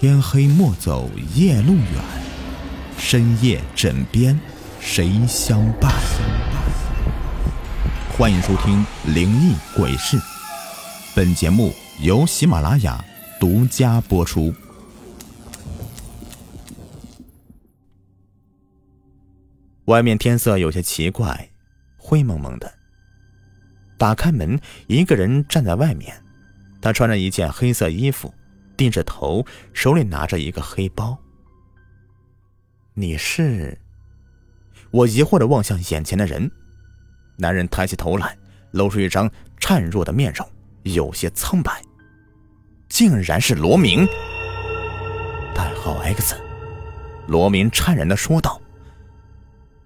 天黑莫走夜路远，深夜枕边谁相伴？欢迎收听《灵异鬼事》，本节目由喜马拉雅独家播出。外面天色有些奇怪，灰蒙蒙的。打开门，一个人站在外面，他穿着一件黑色衣服。低着头，手里拿着一个黑包。你是？我疑惑的望向眼前的人。男人抬起头来，露出一张孱弱的面容，有些苍白。竟然是罗明，代号 X。罗明颤然的说道。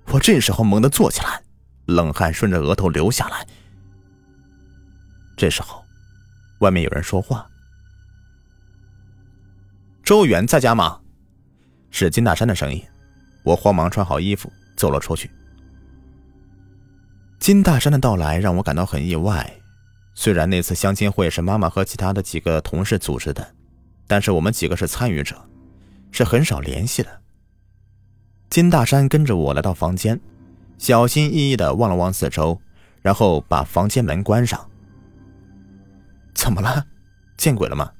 我这时候猛地坐起来，冷汗顺着额头流下来。这时候，外面有人说话。周远在家吗？是金大山的声音。我慌忙穿好衣服走了出去。金大山的到来让我感到很意外。虽然那次相亲会是妈妈和其他的几个同事组织的，但是我们几个是参与者，是很少联系的。金大山跟着我来到房间，小心翼翼的望了望四周，然后把房间门关上。怎么了？见鬼了吗？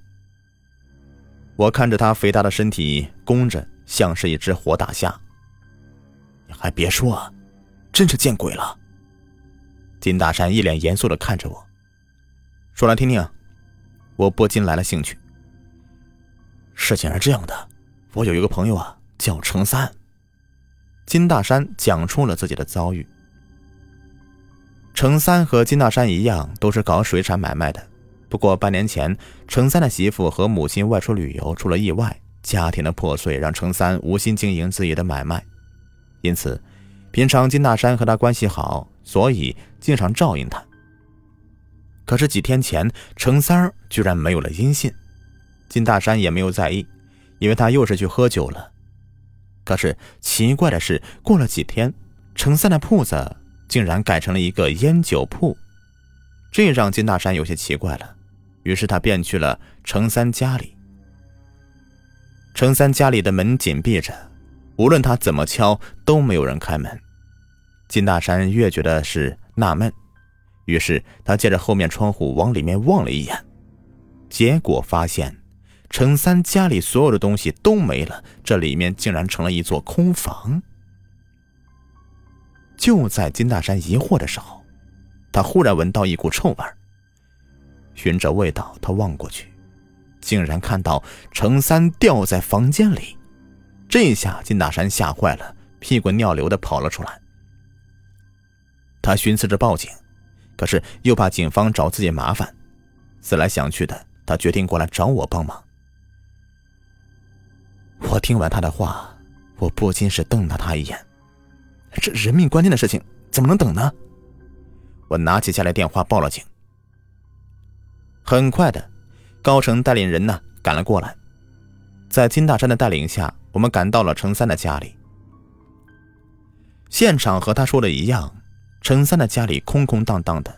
我看着他肥大的身体弓着，像是一只活大虾。你还别说，真是见鬼了。金大山一脸严肃的看着我，说来听听。我不禁来了兴趣。事情是这样的，我有一个朋友啊，叫程三。金大山讲出了自己的遭遇。程三和金大山一样，都是搞水产买卖的。不过半年前，程三的媳妇和母亲外出旅游出了意外，家庭的破碎让程三无心经营自己的买卖，因此，平常金大山和他关系好，所以经常照应他。可是几天前，程三居然没有了音信，金大山也没有在意，以为他又是去喝酒了。可是奇怪的是，过了几天，程三的铺子竟然改成了一个烟酒铺，这让金大山有些奇怪了。于是他便去了程三家里。程三家里的门紧闭着，无论他怎么敲都没有人开门。金大山越觉得是纳闷，于是他借着后面窗户往里面望了一眼，结果发现程三家里所有的东西都没了，这里面竟然成了一座空房。就在金大山疑惑的时候，他忽然闻到一股臭味。循着味道，他望过去，竟然看到程三吊在房间里。这下金大山吓坏了，屁滚尿流的跑了出来。他寻思着报警，可是又怕警方找自己麻烦，思来想去的，他决定过来找我帮忙。我听完他的话，我不禁是瞪了他一眼。这人命关天的事情怎么能等呢？我拿起家里电话报了警。很快的，高成带领人呢赶了过来，在金大山的带领下，我们赶到了程三的家里。现场和他说的一样，程三的家里空空荡荡的，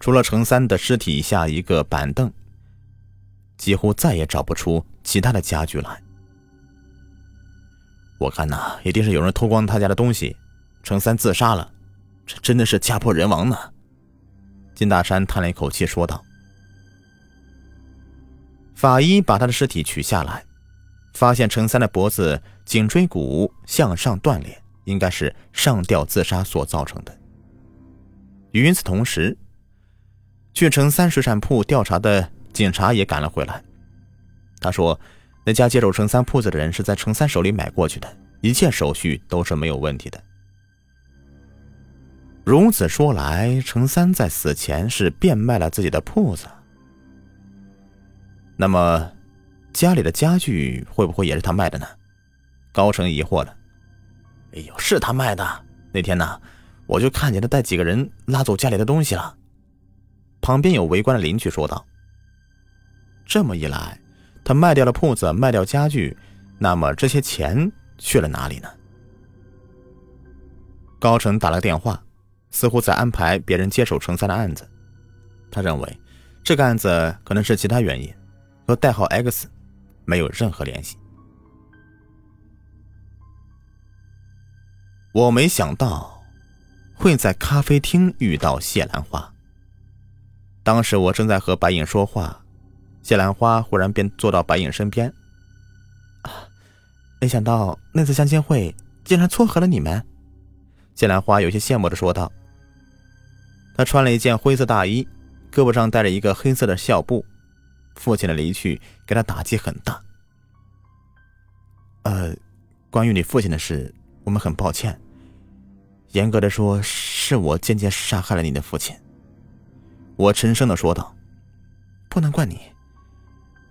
除了程三的尸体下一个板凳，几乎再也找不出其他的家具来。我看呐，一定是有人偷光他家的东西，程三自杀了，这真的是家破人亡呢。金大山叹了一口气说道。法医把他的尸体取下来，发现程三的脖子颈椎骨向上断裂，应该是上吊自杀所造成的。与此同时，去程三水产铺调查的警察也赶了回来。他说，那家接手程三铺子的人是在程三手里买过去的，一切手续都是没有问题的。如此说来，程三在死前是变卖了自己的铺子。那么，家里的家具会不会也是他卖的呢？高成疑惑了。哎呦，是他卖的。那天呢，我就看见他带几个人拉走家里的东西了。旁边有围观的邻居说道。这么一来，他卖掉了铺子，卖掉家具，那么这些钱去了哪里呢？高成打了电话，似乎在安排别人接手程三的案子。他认为，这个案子可能是其他原因。和代号 X，没有任何联系。我没想到会在咖啡厅遇到谢兰花。当时我正在和白影说话，谢兰花忽然便坐到白影身边。没想到那次相亲会竟然撮合了你们。谢兰花有些羡慕的说道。她穿了一件灰色大衣，胳膊上带着一个黑色的孝布。父亲的离去给她打击很大。呃，关于你父亲的事，我们很抱歉。严格的说，是我间接杀害了你的父亲。我沉声的说道：“不能怪你。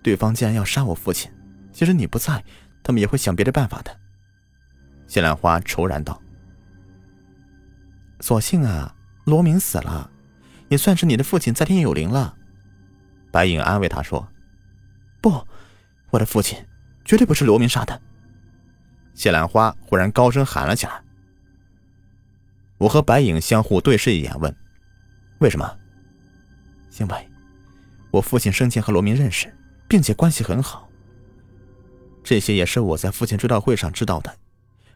对方既然要杀我父亲，即使你不在，他们也会想别的办法的。”谢兰花愁然道：“所幸啊，罗明死了，也算是你的父亲在天有灵了。”白影安慰他说：“不，我的父亲绝对不是罗明杀的。”谢兰花忽然高声喊了起来。我和白影相互对视一眼，问：“为什么？”因为，我父亲生前和罗明认识，并且关系很好。这些也是我在父亲追悼会上知道的，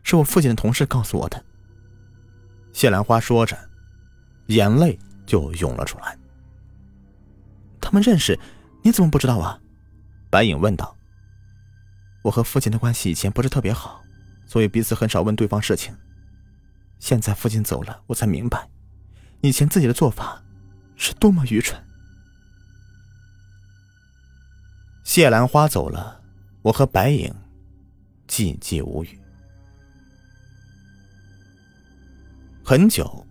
是我父亲的同事告诉我的。谢兰花说着，眼泪就涌了出来。他们认识，你怎么不知道啊？白影问道。我和父亲的关系以前不是特别好，所以彼此很少问对方事情。现在父亲走了，我才明白，以前自己的做法是多么愚蠢。谢兰花走了，我和白影寂寂无语。很久，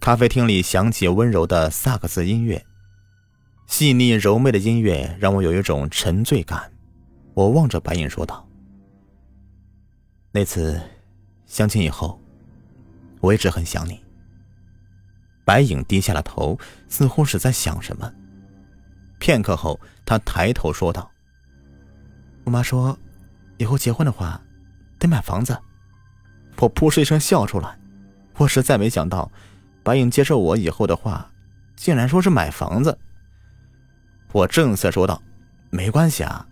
咖啡厅里响起温柔的萨克斯音乐，细腻柔媚的音乐让我有一种沉醉感。我望着白影说道：“那次相亲以后。”我一直很想你。白影低下了头，似乎是在想什么。片刻后，他抬头说道：“我妈说，以后结婚的话，得买房子。”我噗哧一声笑出来。我实在没想到，白影接受我以后的话，竟然说是买房子。我正色说道：“没关系啊，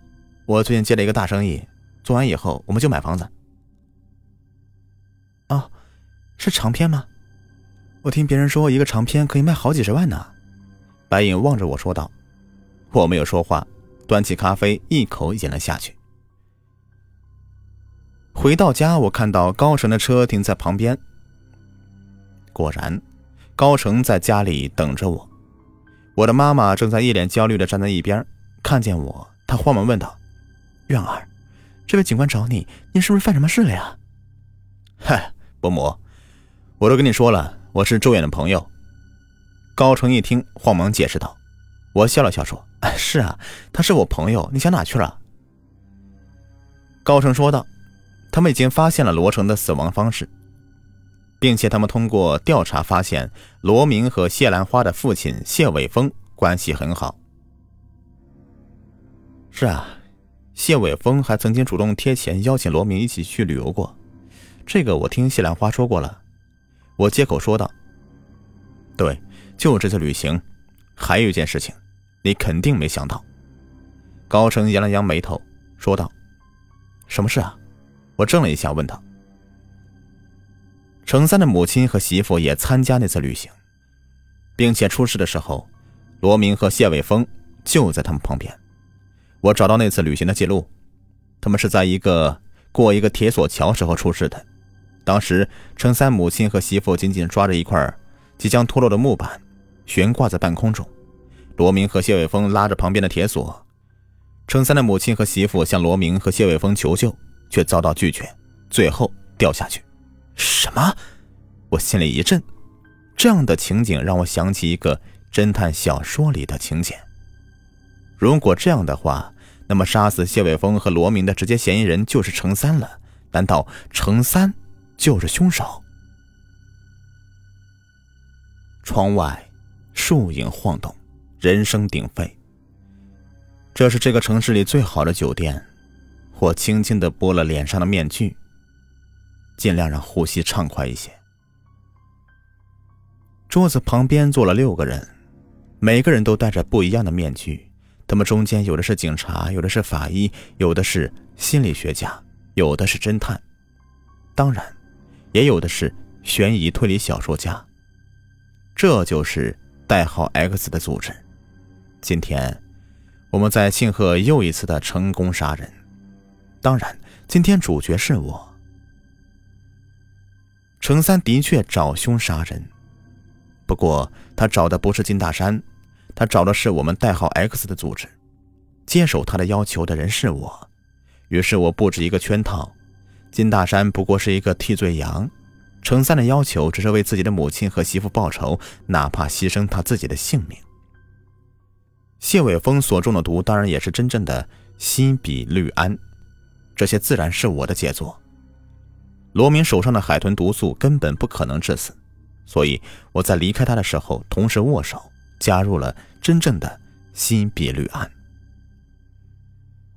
我最近接了一个大生意，做完以后我们就买房子。”哦。是长篇吗？我听别人说，一个长篇可以卖好几十万呢。白影望着我说道：“我没有说话，端起咖啡一口饮了下去。”回到家，我看到高成的车停在旁边。果然，高成在家里等着我。我的妈妈正在一脸焦虑的站在一边，看见我，她慌忙问道：“院儿，这位警官找你，你是不是犯什么事了呀？”“嗨，伯母。”我都跟你说了，我是周远的朋友。高成一听，慌忙解释道：“我笑了笑说，是啊，他是我朋友。你想哪去了？”高成说道：“他们已经发现了罗成的死亡方式，并且他们通过调查发现，罗明和谢兰花的父亲谢伟峰关系很好。是啊，谢伟峰还曾经主动贴钱邀请罗明一起去旅游过。这个我听谢兰花说过了。”我接口说道：“对，就这次旅行，还有一件事情，你肯定没想到。”高成扬了扬眉头，说道：“什么事啊？”我怔了一下，问道：“程三的母亲和媳妇也参加那次旅行，并且出事的时候，罗明和谢伟峰就在他们旁边。我找到那次旅行的记录，他们是在一个过一个铁索桥时候出事的。”当时，程三母亲和媳妇紧紧抓着一块即将脱落的木板，悬挂在半空中。罗明和谢伟峰拉着旁边的铁索。程三的母亲和媳妇向罗明和谢伟峰求救，却遭到拒绝，最后掉下去。什么？我心里一震。这样的情景让我想起一个侦探小说里的情节。如果这样的话，那么杀死谢伟峰和罗明的直接嫌疑人就是程三了。难道程三？就是凶手。窗外，树影晃动，人声鼎沸。这是这个城市里最好的酒店。我轻轻的拨了脸上的面具，尽量让呼吸畅快一些。桌子旁边坐了六个人，每个人都戴着不一样的面具，他们中间有的是警察，有的是法医，有的是心理学家，有的是侦探，当然，也有的是悬疑推理小说家。这就是代号 X 的组织。今天，我们在庆贺又一次的成功杀人。当然，今天主角是我。程三的确找凶杀人，不过他找的不是金大山。他找的是我们代号 X 的组织，接手他的要求的人是我，于是我布置一个圈套。金大山不过是一个替罪羊，程三的要求只是为自己的母亲和媳妇报仇，哪怕牺牲他自己的性命。谢伟峰所中的毒当然也是真正的西比氯胺，这些自然是我的杰作。罗明手上的海豚毒素根本不可能致死，所以我在离开他的时候同时握手。加入了真正的新比率案。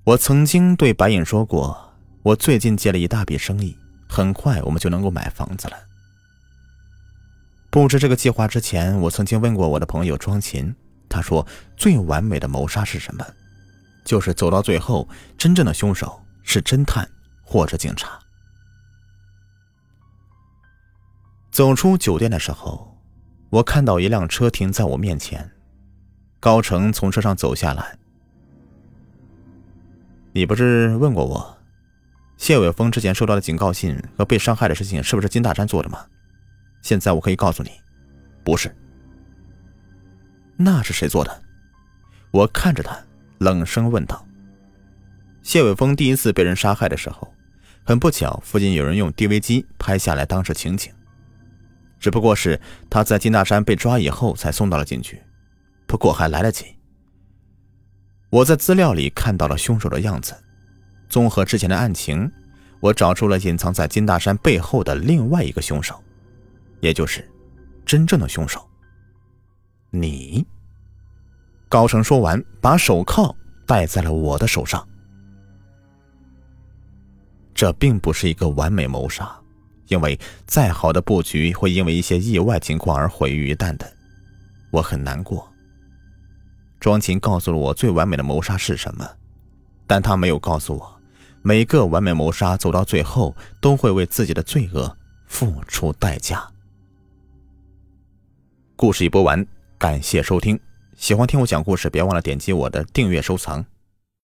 我曾经对白影说过，我最近接了一大笔生意，很快我们就能够买房子了。布置这个计划之前，我曾经问过我的朋友庄琴，他说最完美的谋杀是什么？就是走到最后，真正的凶手是侦探或者警察。走出酒店的时候。我看到一辆车停在我面前，高成从车上走下来。你不是问过我，谢伟峰之前收到的警告信和被伤害的事情是不是金大山做的吗？现在我可以告诉你，不是。那是谁做的？我看着他，冷声问道。谢伟峰第一次被人杀害的时候，很不巧，附近有人用 DV 机拍下来当时情景。只不过是他在金大山被抓以后才送到了警局，不过还来得及。我在资料里看到了凶手的样子，综合之前的案情，我找出了隐藏在金大山背后的另外一个凶手，也就是真正的凶手。你。高成说完，把手铐戴在了我的手上。这并不是一个完美谋杀。因为再好的布局会因为一些意外情况而毁于一旦的，我很难过。庄琴告诉了我最完美的谋杀是什么，但他没有告诉我，每个完美谋杀走到最后都会为自己的罪恶付出代价。故事已播完，感谢收听，喜欢听我讲故事，别忘了点击我的订阅收藏。